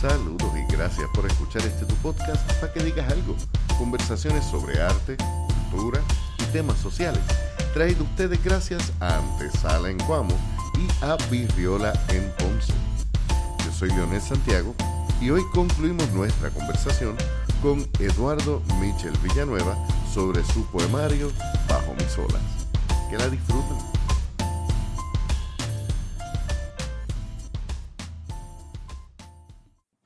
Saludos y gracias por escuchar este tu podcast para que digas algo. Conversaciones sobre arte, cultura y temas sociales. Traído ustedes gracias a Antesala en Cuamo y a Virriola en Ponce. Yo soy Leonel Santiago y hoy concluimos nuestra conversación con Eduardo Michel Villanueva sobre su poemario Bajo mis olas. Que la disfruten.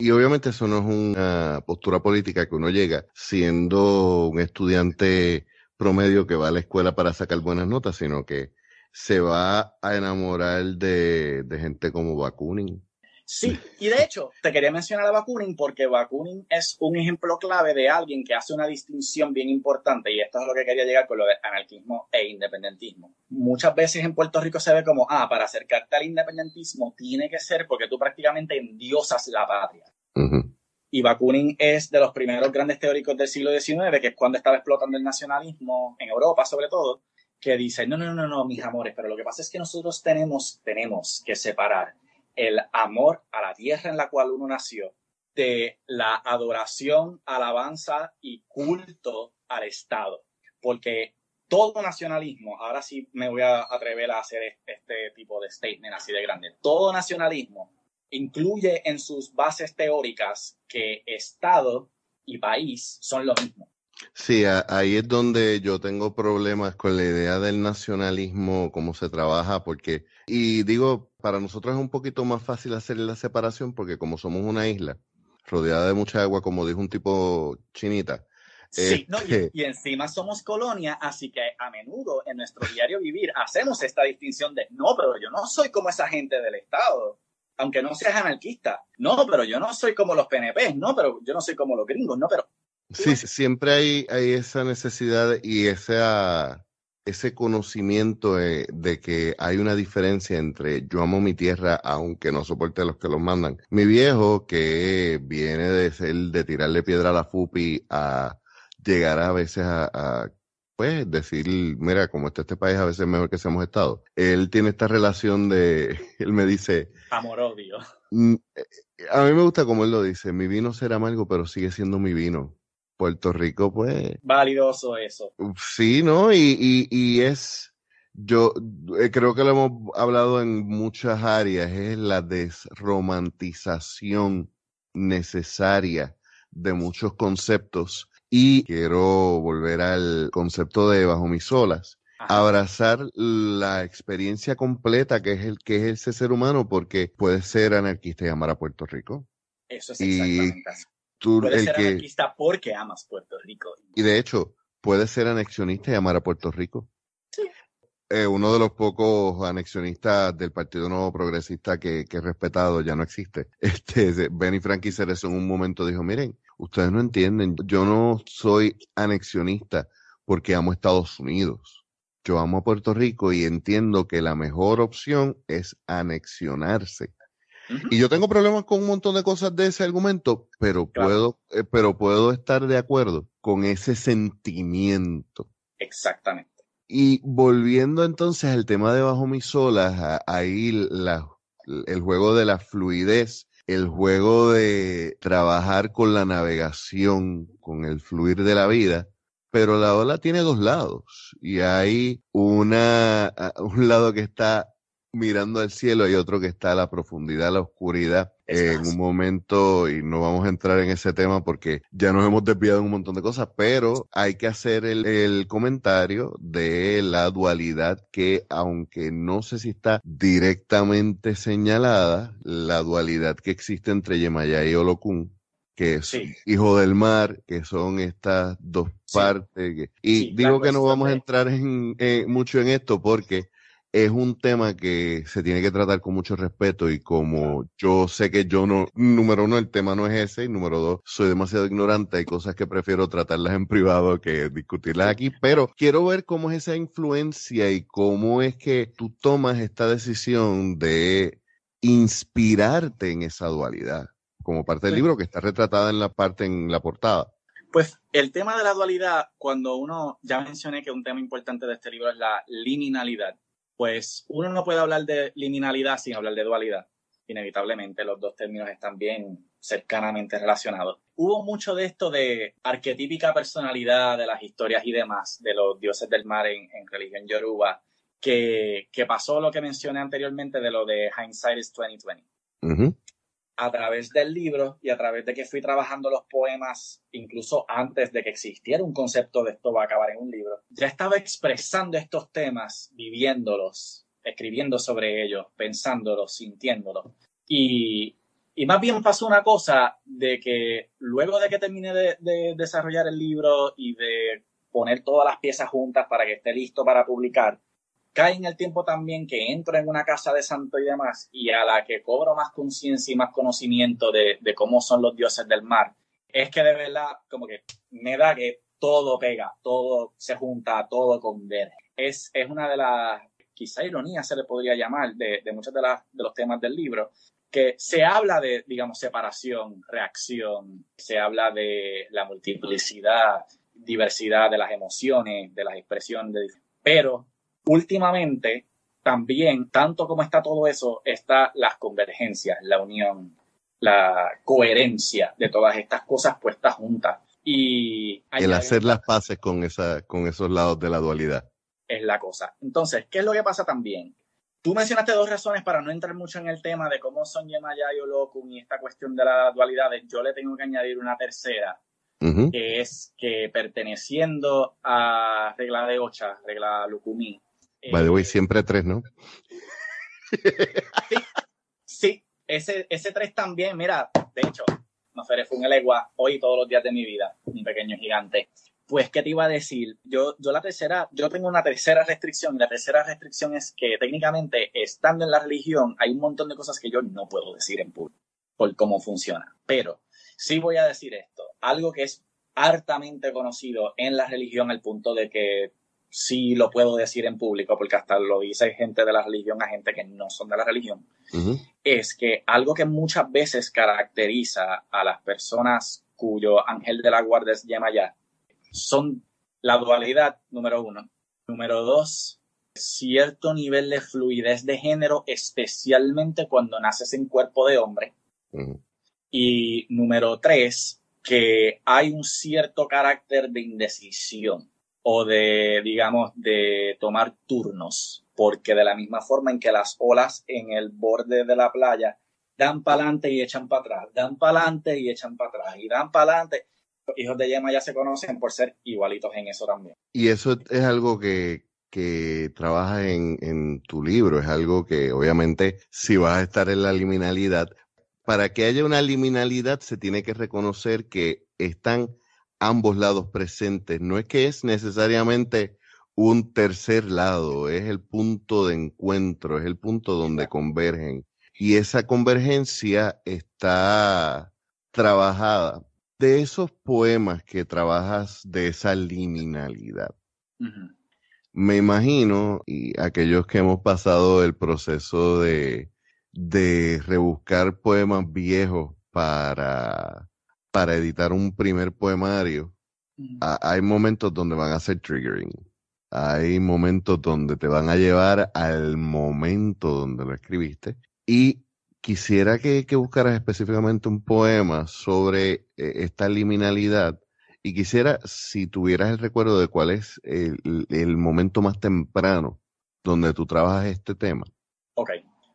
Y obviamente eso no es una postura política que uno llega siendo un estudiante promedio que va a la escuela para sacar buenas notas, sino que se va a enamorar de, de gente como Bakunin, Sí, y de hecho, te quería mencionar a Bakunin porque Bakunin es un ejemplo clave de alguien que hace una distinción bien importante y esto es lo que quería llegar con lo de anarquismo e independentismo. Muchas veces en Puerto Rico se ve como, ah, para acercarte al independentismo tiene que ser porque tú prácticamente endiosas la patria. Y Bakunin es de los primeros grandes teóricos del siglo XIX, que es cuando estaba explotando el nacionalismo en Europa sobre todo, que dice, no, no, no, no, mis amores, pero lo que pasa es que nosotros tenemos, tenemos que separar el amor a la tierra en la cual uno nació, de la adoración, alabanza y culto al Estado. Porque todo nacionalismo, ahora sí me voy a atrever a hacer este tipo de statement así de grande, todo nacionalismo incluye en sus bases teóricas que Estado y país son lo mismo. Sí, ahí es donde yo tengo problemas con la idea del nacionalismo, cómo se trabaja, porque, y digo, para nosotros es un poquito más fácil hacer la separación, porque como somos una isla rodeada de mucha agua, como dijo un tipo chinita. Sí, no, y, este y, encima somos colonia, así que a menudo en nuestro diario vivir hacemos esta distinción de, no, pero yo no soy como esa gente del Estado, aunque no seas anarquista. No, pero yo no soy como los PNP, no, pero yo no soy como los gringos, no, pero Sí, siempre hay, hay esa necesidad y esa, ese conocimiento de, que hay una diferencia entre yo amo mi tierra aunque no soporte a los que los mandan. Mi viejo, que viene de ser de tirarle piedra a la FUPI a llegar a veces a, pues decir, mira, como está este país, a veces es mejor que seamos estado. Él tiene esta relación de, él me dice... Amor-odio. Mm, eh, a mí me gusta como él lo dice, mi vino será amargo, pero sigue siendo mi vino. Puerto Rico, pues. Validoso eso. Sí, ¿no? Y, y, es. Yo eh, creo que lo hemos hablado en muchas áreas, es la desromantización necesaria de muchos conceptos. Y quiero volver al concepto de bajo mis olas. Abrazar la experiencia completa que es el que es ese ser humano, porque puede ser anarquista y amar a Puerto Rico. Eso es exactamente puedes ser anarquista porque amas Puerto Rico. Y de hecho, puedes ser anexionista y amar a Puerto Rico. Sí. Eh, uno de los pocos anexionistas del Partido Nuevo Progresista que, que he respetado ya no existe. Este, Benny Frankie Cerezo en un momento dijo, miren, ustedes no entienden, yo no soy anexionista porque amo a Estados Unidos. Yo amo a Puerto Rico y entiendo que la mejor opción es anexionarse. Y yo tengo problemas con un montón de cosas de ese argumento, pero puedo, eh, pero puedo estar de acuerdo con ese sentimiento. Exactamente. Y volviendo entonces al tema de bajo mis olas, ahí la, el juego de la fluidez, el juego de trabajar con la navegación, con el fluir de la vida, pero la ola tiene dos lados y hay una, un lado que está mirando al cielo y otro que está a la profundidad, la oscuridad. en un momento, y no vamos a entrar en ese tema porque ya nos hemos desviado en un montón de cosas, pero hay que hacer el, el comentario de la dualidad que, aunque no sé si está directamente señalada, la dualidad que existe entre Yemayá y Olokun, que es Hijo del Mar, que son estas dos partes. y digo que no vamos a entrar en, mucho en esto porque es un tema que se tiene que tratar con mucho respeto y como yo sé que yo no, número uno, el tema no es ese y número dos, soy demasiado ignorante, hay cosas que prefiero tratarlas en privado que discutirlas aquí, pero quiero ver cómo es esa influencia y cómo es que tú tomas esta decisión de inspirarte en esa dualidad como parte del libro que está retratada en la parte en la portada. Pues el tema de la dualidad, cuando uno, ya mencioné que un tema importante de este libro es la liminalidad pues uno no puede hablar de liminalidad sin hablar de dualidad. Inevitablemente los dos términos están bien cercanamente relacionados. Hubo mucho de esto de arquetípica personalidad de las historias y demás de los dioses del mar en, religión yoruba, que, pasó lo que mencioné anteriormente de lo de Hindsight is 2020. A través del libro y a través de que fui trabajando los poemas, incluso antes de que existiera un concepto de esto va a acabar en un libro, ya estaba expresando estos temas, viviéndolos, escribiendo sobre ellos, pensándolos, sintiéndolos. Y, y más bien pasó una cosa de que luego de que terminé de, desarrollar el libro y de poner todas las piezas juntas para que esté listo para publicar, cae en el tiempo también que entro en una casa de santo y demás y a la que cobro más conciencia y más conocimiento de, cómo son los dioses del mar, es que de verdad como que me da que todo pega, todo se junta, todo converge. Es, es una de las, quizá ironías se le podría llamar, de, de muchos de, de los temas del libro, que se habla de, digamos, separación, reacción, se habla de la multiplicidad, diversidad de las emociones, de las expresiones, pero últimamente también, tanto como está todo eso, está las convergencias, la unión, la coherencia de todas estas cosas puestas juntas. Y el hacer las paces con, esa, con esos lados de la dualidad. Es la cosa. Entonces, ¿qué es lo que pasa también? Tú mencionaste dos razones para no entrar mucho en el tema de cómo son Yemaya y Olokun y esta cuestión de las dualidades. Yo le tengo que añadir una tercera, que es que perteneciendo a regla de Ocha, regla Lukumi. By the way, eh, siempre tres, ¿no? sí, sí, ese, ese tres también, mira, de hecho, no fue un elegua hoy todos los días de mi vida, mi pequeño gigante. Pues, ¿qué te iba a decir? Yo, yo la tercera, yo tengo una tercera restricción y la tercera restricción es que técnicamente, estando en la religión, hay un montón de cosas que yo no puedo decir en público por cómo funciona. Pero sí voy a decir esto, algo que es hartamente conocido en la religión al punto de que sí lo puedo decir en público, porque hasta lo dice gente de la religión a gente que no son de la religión, es que algo que muchas veces caracteriza a las personas cuyo ángel de la guardia es Yemayá son la dualidad, número uno. Número dos, cierto nivel de fluidez de género, especialmente cuando naces en cuerpo de hombre. Y número tres, que hay un cierto carácter de indecisión o de, digamos, de tomar turnos, porque de la misma forma en que las olas en el borde de la playa dan para adelante y echan para atrás, dan para adelante y echan para atrás, y dan para adelante, hijos de Yema ya se conocen por ser igualitos en eso también. Y eso es algo que, que trabajas en, en tu libro, es algo que obviamente si vas a estar en la liminalidad, para que haya una liminalidad se tiene que reconocer que están ambos lados presentes. No es que es necesariamente un tercer lado, es el punto de encuentro, es el punto donde convergen. Y esa convergencia está trabajada de esos poemas que trabajas de esa liminalidad, me imagino, y aquellos que hemos pasado el proceso de, de rebuscar poemas viejos para, para editar un primer poemario, hay momentos donde van a ser triggering. Hay momentos donde te van a llevar al momento donde lo escribiste y quisiera que, buscaras específicamente un poema sobre eh, esta liminalidad y quisiera, si tuvieras el recuerdo de cuál es el, momento más temprano donde tú trabajas este tema. Ok,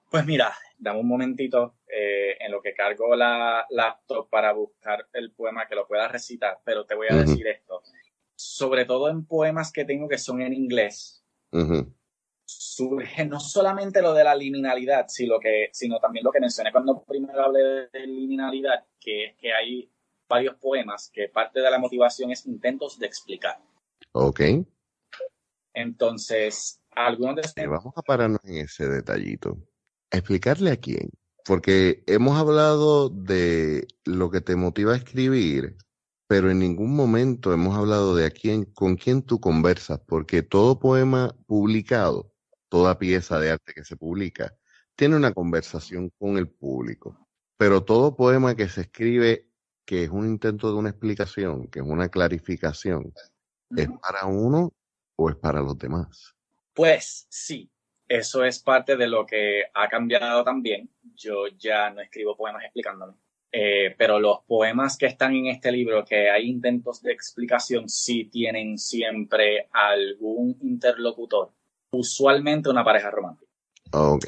pues mira, dame un momentito eh, en lo que cargo la laptop para buscar el poema que lo pueda recitar, pero te voy a decir esto. Sobre todo en poemas que tengo que son en inglés, surge no solamente lo de la liminalidad, sino, que, sino también lo que mencioné cuando primero hablé de liminalidad, que es que hay varios poemas que parte de la motivación es intentos de explicar. Ok. Entonces, algunos de estos... Vamos a pararnos en ese detallito. ¿Explicarle a quién? Porque hemos hablado de lo que te motiva a escribir, pero en ningún momento hemos hablado de a quién, con quién tú conversas, porque todo poema publicado toda pieza de arte que se publica tiene una conversación con el público. Pero todo poema que se escribe que es un intento de una explicación, que es una clarificación, ¿es para uno o es para los demás? Pues sí, eso es parte de lo que ha cambiado también. Yo ya no escribo poemas explicándome. Eh, pero los poemas que están en este libro, que hay intentos de explicación, sí tienen siempre algún interlocutor, usualmente una pareja romántica. Ok.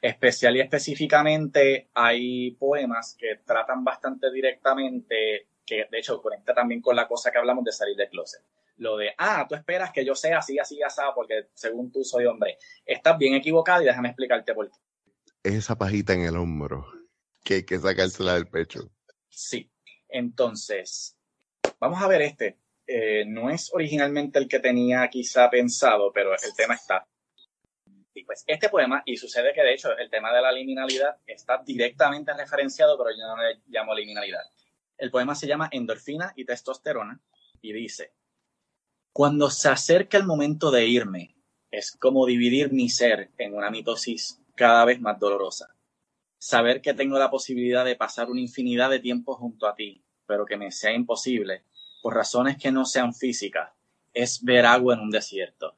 Especial y específicamente hay poemas que tratan bastante directamente, que de hecho conecta también con la cosa que hablamos de salir del closet. Lo de, ah, tú esperas que yo sea así, así, así, porque según tú soy hombre. Estás bien equivocado y déjame explicarte por qué. Es esa pajita en el hombro que hay que sacársela del pecho. Sí. Entonces, vamos a ver este. Eh, no es originalmente el que tenía quizá pensado, pero el tema está. Y pues este poema, y sucede que de hecho el tema de la liminalidad está directamente referenciado, pero yo no le llamo liminalidad. El poema se llama Endorfina y Testosterona y dice, cuando se acerca el momento de irme, es como dividir mi ser en una mitosis cada vez más dolorosa saber que tengo la posibilidad de pasar una infinidad de tiempo junto a ti, pero que me sea imposible, por razones que no sean físicas, es ver agua en un desierto,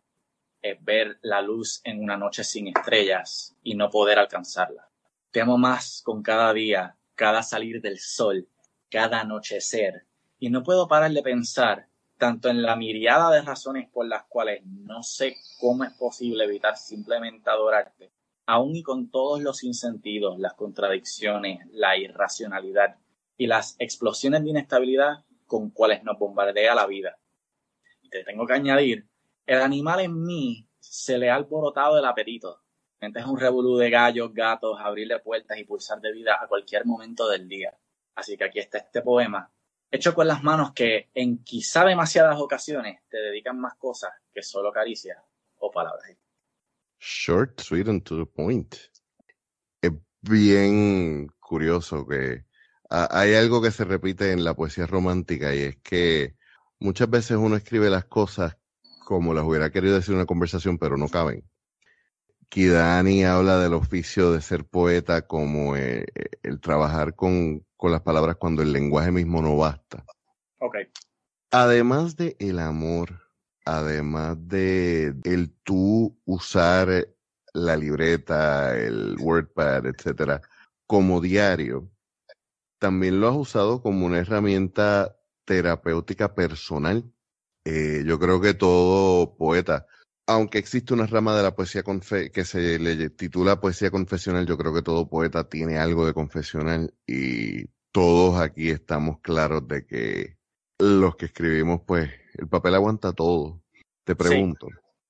es ver la luz en una noche sin estrellas y no poder alcanzarla. Te amo más con cada día, cada salir del sol, cada anochecer, y no puedo parar de pensar tanto en la miriada de razones por las cuales no sé cómo es posible evitar simplemente adorarte, aún y con todos los insentidos, las contradicciones, la irracionalidad y las explosiones de inestabilidad con cuales nos bombardea la vida. Y te tengo que añadir, el animal en mí se le ha alborotado el apetito. Es un revolú de gallos, gatos, abrirle puertas y pulsar de vida a cualquier momento del día. Así que aquí está este poema, hecho con las manos que en quizá demasiadas ocasiones te dedican más cosas que solo caricias o palabras. Short, sweet and to the point. Es bien curioso que hay algo que se repite en la poesía romántica y es que muchas veces uno escribe las cosas como las hubiera querido decir en una conversación, pero no caben. Kidani habla del oficio de ser poeta como eh, el trabajar con, con, las palabras cuando el lenguaje mismo no basta. Okay. Además de el amor, además de el tú usar la libreta, el WordPad, etcétera, como diario, también lo has usado como una herramienta terapéutica personal. Eh, yo creo que todo poeta, aunque existe una rama de la poesía que se le titula poesía confesional, yo creo que todo poeta tiene algo de confesional y todos aquí estamos claros de que los que escribimos, pues el papel aguanta todo. Te pregunto,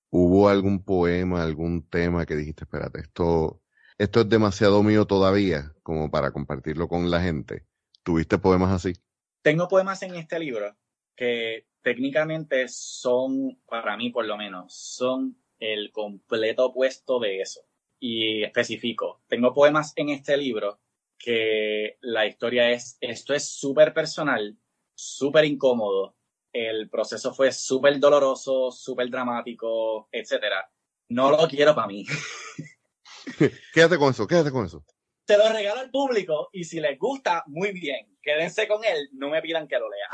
¿hubo algún poema, algún tema que dijiste, espérate, esto, esto es demasiado mío todavía como para compartirlo con la gente? ¿Tuviste poemas así? Tengo poemas en este libro que técnicamente son, para mí por lo menos, son el completo opuesto de eso. Y especifico, tengo poemas en este libro que la historia es, esto es súper personal, súper incómodo, el proceso fue súper doloroso, súper dramático, etcétera. No lo quiero para mí. quédate con eso, quédate con eso. Te lo regalo al público y si les gusta, muy bien. Quédense con él, no me pidan que lo lea.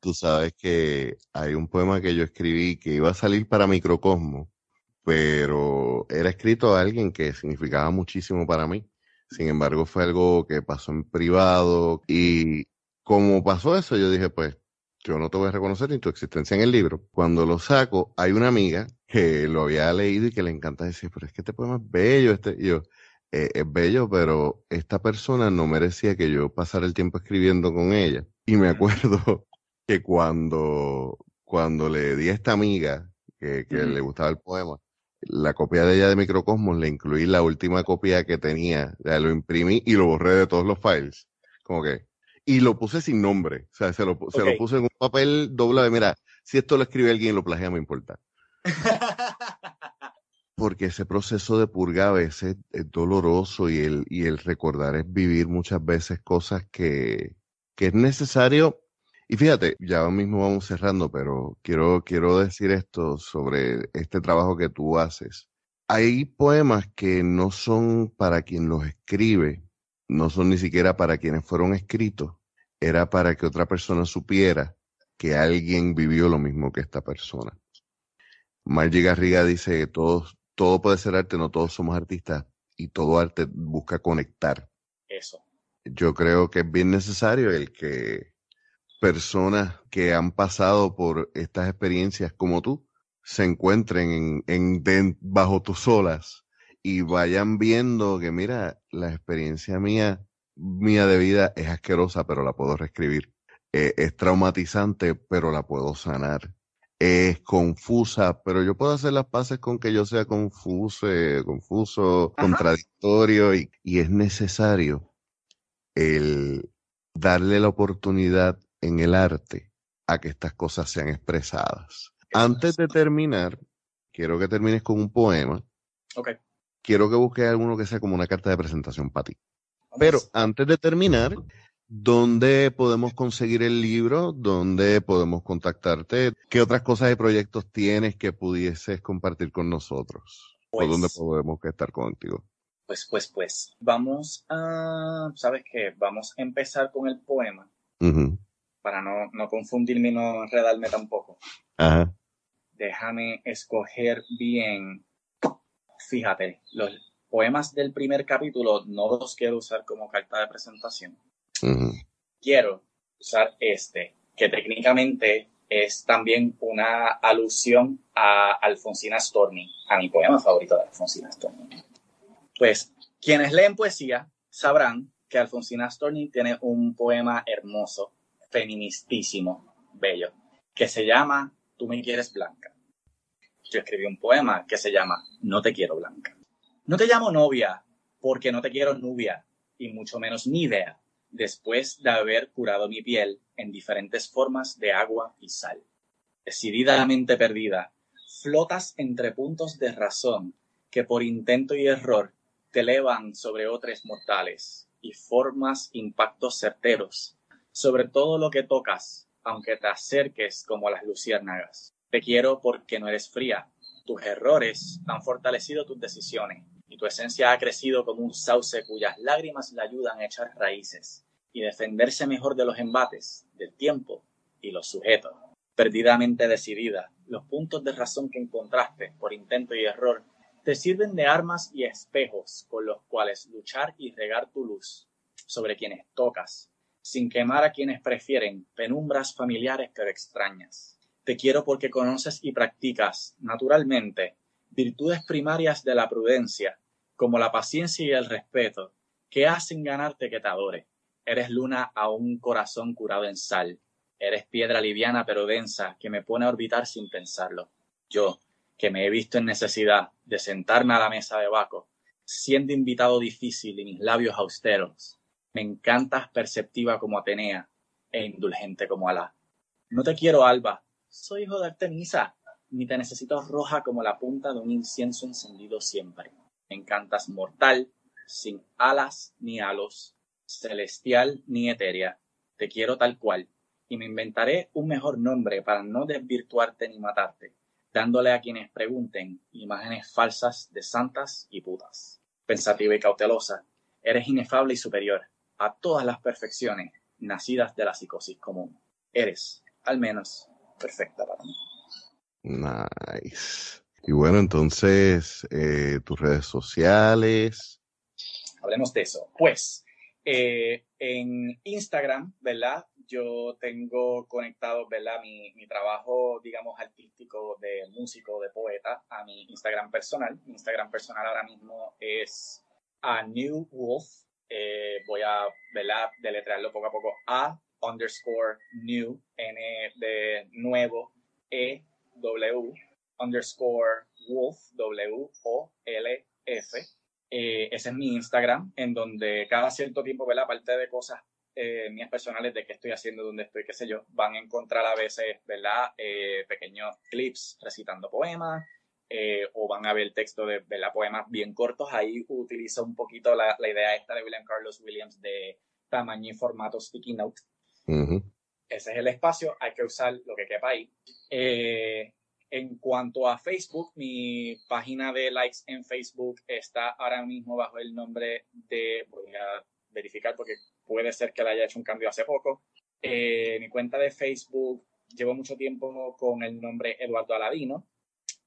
Tú sabes que hay un poema que yo escribí que iba a salir para Microcosmo, pero era escrito a alguien que significaba muchísimo para mí. Sin embargo, fue algo que pasó en privado y como pasó eso, yo dije, pues yo no te voy a reconocer ni tu existencia en el libro. Cuando lo saco, hay una amiga que lo había leído y que le encanta decir, pero es que este poema es bello, este, yo, eh, es bello, pero esta persona no merecía que yo pasara el tiempo escribiendo con ella. Y me acuerdo que cuando, cuando le di a esta amiga que, que le gustaba el poema, la copia de ella de Microcosmos, le incluí la última copia que tenía, ya lo imprimí y lo borré de todos los files. Como que, y lo puse sin nombre. O sea, se lo, se lo puse en un papel doble. Mira, si esto lo escribe alguien y lo plagia, me importa. Porque ese proceso de purga a veces es doloroso y el, y el recordar es vivir muchas veces cosas que, que es necesario. Y fíjate, ya mismo vamos cerrando, pero quiero, quiero decir esto sobre este trabajo que tú haces. Hay poemas que no son para quien los escribe, no son ni siquiera para quienes fueron escritos, era para que otra persona supiera que alguien vivió lo mismo que esta persona. Margie Garriga dice que todos, todo puede ser arte, no todos somos artistas y todo arte busca conectar. Eso. Yo creo que es bien necesario el que personas que han pasado por estas experiencias como tú se encuentren en, en bajo tus olas y vayan viendo que mira, la experiencia mía, mía de vida es asquerosa, pero la puedo reescribir. Eh, es traumatizante, pero la puedo sanar. Es confusa, pero yo puedo hacer las paces con que yo sea confuso, contradictorio y, y es necesario el darle la oportunidad en el arte a que estas cosas sean expresadas. Antes de terminar, quiero que termines con un poema. Ok. Quiero que busques alguno que sea como una carta de presentación para ti. Pero antes de terminar, ¿dónde podemos conseguir el libro? ¿Dónde podemos contactarte? ¿Qué otras cosas y proyectos tienes que pudieses compartir con nosotros? ¿O pues dónde podemos estar contigo? Pues, pues, pues, vamos a, ¿sabes qué? Vamos a empezar con el poema para no, no confundirme y no enredarme tampoco. Ajá. Déjame escoger bien. Fíjate, los poemas del primer capítulo no los quiero usar como carta de presentación. Quiero usar este, que técnicamente es también una alusión a Alfonsina Storni, a mi poema favorito de Alfonsina Storni. Pues quienes leen poesía sabrán que Alfonsina Storni tiene un poema hermoso feministísimo, bello, que se llama Tú me quieres blanca. Yo escribí un poema que se llama No te quiero blanca. No te llamo novia porque no te quiero nubia y mucho menos ni idea después de haber curado mi piel en diferentes formas de agua y sal. Decididamente perdida, flotas entre puntos de razón que por intento y error te elevan sobre otros mortales y formas impactos certeros sobre todo lo que tocas, aunque te acerques como las luciérnagas. Te quiero porque no eres fría. Tus errores han fortalecido tus decisiones y tu esencia ha crecido como un sauce cuyas lágrimas le ayudan a echar raíces y defenderse mejor de los embates, del tiempo y los sujetos. Perdidamente decidida, los puntos de razón que encontraste por intento y error te sirven de armas y espejos con los cuales luchar y regar tu luz sobre quienes tocas sin quemar a quienes prefieren penumbras familiares pero extrañas. Te quiero porque conoces y practicas, naturalmente, virtudes primarias de la prudencia, como la paciencia y el respeto, que hacen ganarte que te adore. Eres luna a un corazón curado en sal. Eres piedra liviana pero densa que me pone a orbitar sin pensarlo. Yo, que me he visto en necesidad de sentarme a la mesa de Baco, siendo invitado difícil y mis labios austeros, me encantas perceptiva como Atenea e indulgente como Alá. No te quiero, Alba. Soy hijo de Artemisa. Ni te necesito roja como la punta de un incienso encendido siempre. Me encantas mortal, sin alas ni halos, celestial ni etérea. Te quiero tal cual. Y me inventaré un mejor nombre para no desvirtuarte ni matarte, dándole a quienes pregunten imágenes falsas de santas y putas. Pensativa y cautelosa, eres inefable y superior a todas las perfecciones nacidas de la psicosis común. Eres, al menos, perfecta para mí. Nice. Y bueno, entonces, eh, tus redes sociales. Hablemos de eso. Pues, eh, en Instagram, ¿verdad? Yo tengo conectado, ¿verdad? Mi, mi, trabajo, digamos, artístico de músico, de poeta, a mi Instagram personal. Mi Instagram personal ahora mismo es a New Wolf eh, voy a deletrearlo poco a poco, A underscore new, N de nuevo, E W underscore wolf, W O L F. Eh, ese es mi Instagram, en donde cada cierto tiempo, ¿verdad? Aparte de cosas eh, mías personales de qué estoy haciendo, dónde estoy, qué sé yo, van a encontrar a veces, ¿verdad? pequeños clips recitando poemas, eh, o van a ver el texto de, de poemas bien cortos. Ahí utilizo un poquito la, la, idea esta de William Carlos Williams de tamaño y formato sticky note. Ese es el espacio, hay que usar lo que quepa ahí. Eh, en cuanto a Facebook, mi página de likes en Facebook está ahora mismo bajo el nombre de, voy a verificar porque puede ser que le haya hecho un cambio hace poco. Eh, mi cuenta de Facebook llevo mucho tiempo con el nombre Eduardo Aladino.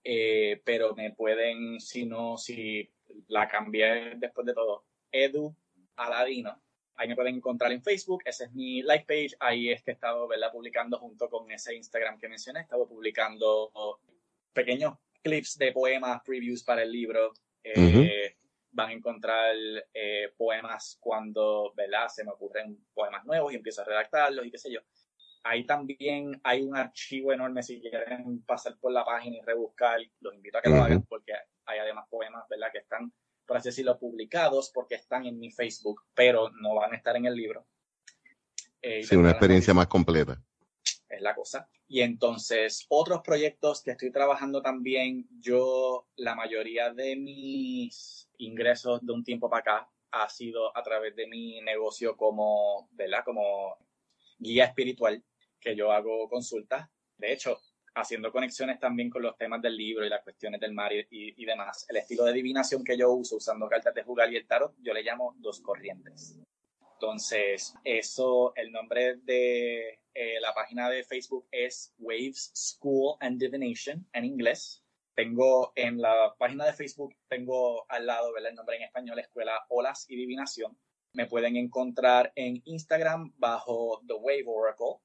Eh, pero me pueden, si no, si la cambié después de todo, Edu Aladino. ahí me pueden encontrar en Facebook, ese es mi like page, ahí es que he estado ¿verdad? publicando junto con ese Instagram que mencioné, he estado publicando pequeños clips de poemas, previews para el libro. Eh, van a encontrar eh, poemas cuando ¿verdad? se me ocurren poemas nuevos y empiezo a redactarlos y qué sé yo. Ahí también hay un archivo enorme si quieren pasar por la página y rebuscar, los invito a que lo hagan porque hay además poemas ¿verdad? que están por así decirlo, publicados porque están en mi Facebook, pero no van a estar en el libro. Eh, sí, una experiencia más completa. La cosa. Y entonces, otros proyectos que estoy trabajando también, yo, la mayoría de mis ingresos de un tiempo para acá ha sido a través de mi negocio como, ¿verdad? Como guía espiritual, que yo hago consultas. De hecho, haciendo conexiones también con los temas del libro y las cuestiones del mar y, demás. El estilo de adivinación que yo uso usando cartas de jugar y el tarot, yo le llamo dos corrientes. Entonces, eso, el nombre de eh, la página de Facebook es Waves School and Divination en inglés. Tengo en la página de Facebook, tengo al lado el nombre en español, Escuela Olas y Divinación. Me pueden encontrar en Instagram bajo The Wave Oracle.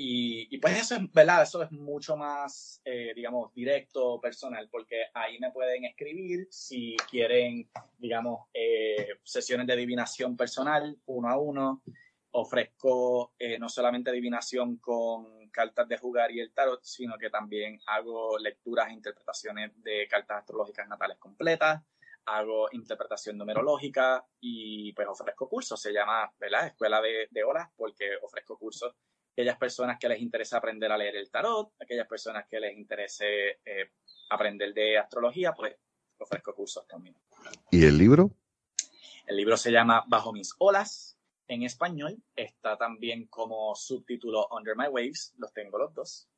Y, pues eso es, ¿verdad? Eso es mucho más, eh, digamos, directo, personal, porque ahí me pueden escribir si quieren, digamos, eh, sesiones de adivinación personal, uno a uno. Ofrezco eh, no solamente adivinación con cartas de jugar y el tarot, sino que también hago lecturas e interpretaciones de cartas astrológicas natales completas, hago interpretación numerológica y pues ofrezco cursos. Se llama, ¿verdad? Escuela de, de horas porque ofrezco cursos aquellas personas que les interesa aprender a leer el tarot, aquellas personas que les interese eh, aprender de astrología, pues ofrezco cursos también. ¿Y el libro? El libro se llama Bajo mis olas en español. Está también como subtítulo Under My Waves. Los tengo los dos.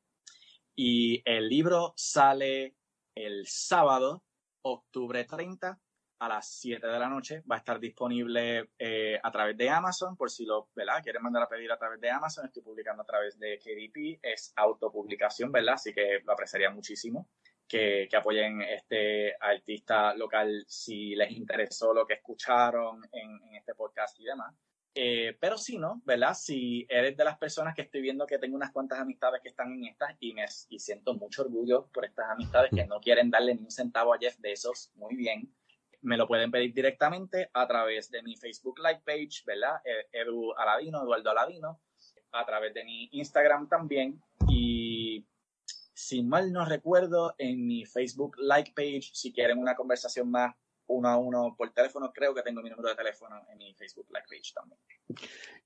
Y el libro sale el sábado, octubre 30, a las 7 de la noche. Va a estar disponible eh, a través de Amazon, por si lo ¿verdad? quieren mandar a pedir a través de Amazon. Estoy publicando a través de KDP, es autopublicación, ¿verdad? Así que lo apreciaría muchísimo. Que, que, apoyen este artista local si les interesó lo que escucharon en, en este podcast y demás. Eh, pero si no, ¿verdad? Si eres de las personas que estoy viendo que tengo unas cuantas amistades que están en estas y, me, y siento mucho orgullo por estas amistades que no quieren darle ni un centavo a Jeff de esos, muy bien me lo pueden pedir directamente a través de mi Facebook Live page, ¿verdad? E, Edu Aladino, Eduardo Aladino, a través de mi Instagram también. Y si mal no recuerdo, en mi Facebook Like page, si quieren una conversación más uno a uno por teléfono, creo que tengo mi número de teléfono en mi Facebook Like page también.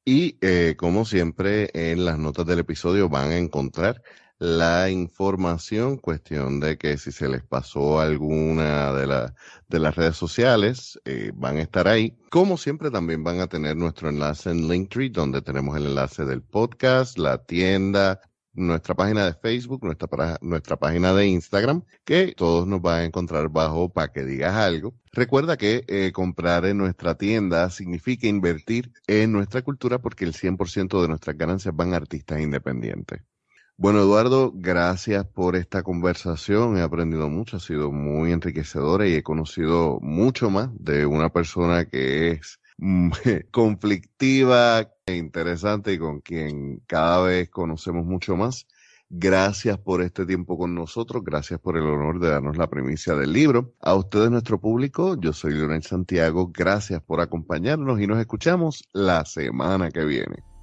Y eh, como siempre, en las notas del episodio van a encontrar la información, cuestión de que si se les pasó alguna de, de las redes sociales, eh, van a estar ahí. Como siempre, también van a tener nuestro enlace en Linktree, donde tenemos el enlace del podcast, la tienda, nuestra página de Facebook, nuestra, nuestra página de Instagram, que todos nos van a encontrar bajo para que digas algo. Recuerda que eh, comprar en nuestra tienda significa invertir en nuestra cultura porque el 100% de nuestras ganancias van a artistas independientes. Bueno, Eduardo, gracias por esta conversación. He aprendido mucho, ha sido muy enriquecedora y he conocido mucho más de una persona que es conflictiva e interesante y con quien cada vez conocemos mucho más. Gracias por este tiempo con nosotros, gracias por el honor de darnos la primicia del libro. A ustedes, nuestro público, yo soy Leonel Santiago, gracias por acompañarnos y nos escuchamos la semana que viene.